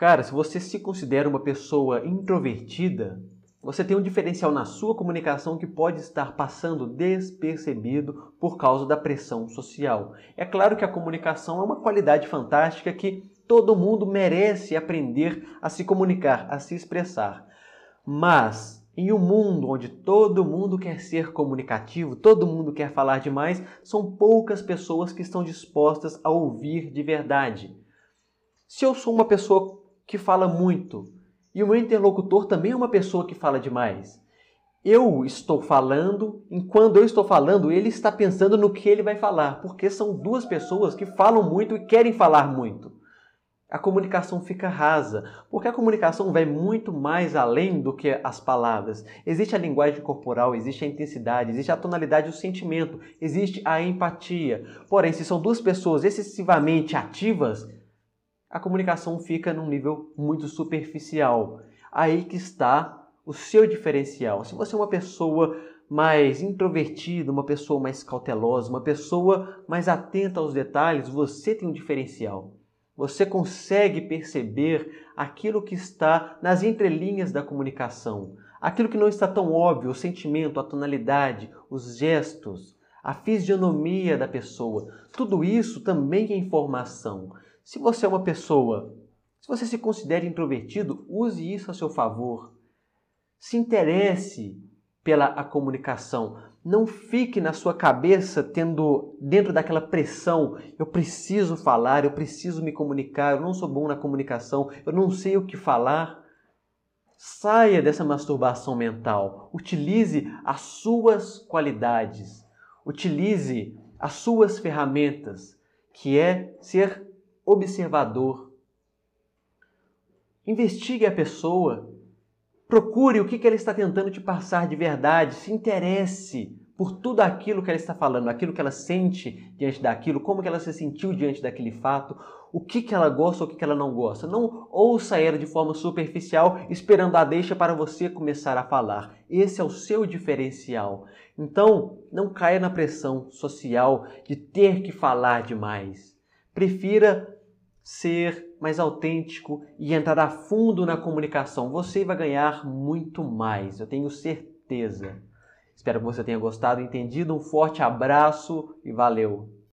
Cara, se você se considera uma pessoa introvertida, você tem um diferencial na sua comunicação que pode estar passando despercebido por causa da pressão social. É claro que a comunicação é uma qualidade fantástica que todo mundo merece aprender a se comunicar, a se expressar. Mas em um mundo onde todo mundo quer ser comunicativo, todo mundo quer falar demais, são poucas pessoas que estão dispostas a ouvir de verdade. Se eu sou uma pessoa que fala muito, e o meu interlocutor também é uma pessoa que fala demais. Eu estou falando, enquanto eu estou falando, ele está pensando no que ele vai falar, porque são duas pessoas que falam muito e querem falar muito. A comunicação fica rasa, porque a comunicação vai muito mais além do que as palavras. Existe a linguagem corporal, existe a intensidade, existe a tonalidade do sentimento, existe a empatia. Porém, se são duas pessoas excessivamente ativas, a comunicação fica num nível muito superficial. Aí que está o seu diferencial. Se você é uma pessoa mais introvertida, uma pessoa mais cautelosa, uma pessoa mais atenta aos detalhes, você tem um diferencial. Você consegue perceber aquilo que está nas entrelinhas da comunicação, aquilo que não está tão óbvio, o sentimento, a tonalidade, os gestos, a fisionomia da pessoa. Tudo isso também é informação. Se você é uma pessoa, se você se considera introvertido, use isso a seu favor. Se interesse pela a comunicação. Não fique na sua cabeça tendo dentro daquela pressão, eu preciso falar, eu preciso me comunicar, eu não sou bom na comunicação, eu não sei o que falar. Saia dessa masturbação mental. Utilize as suas qualidades. Utilize as suas ferramentas, que é ser observador. Investigue a pessoa, procure o que ela está tentando te passar de verdade, se interesse por tudo aquilo que ela está falando, aquilo que ela sente diante daquilo, como que ela se sentiu diante daquele fato, o que, que ela gosta ou o que, que ela não gosta. Não ouça ela de forma superficial, esperando a deixa para você começar a falar. Esse é o seu diferencial. Então, não caia na pressão social de ter que falar demais. Prefira ser mais autêntico e entrar a fundo na comunicação. Você vai ganhar muito mais, eu tenho certeza. Espero que você tenha gostado, entendido. Um forte abraço e valeu!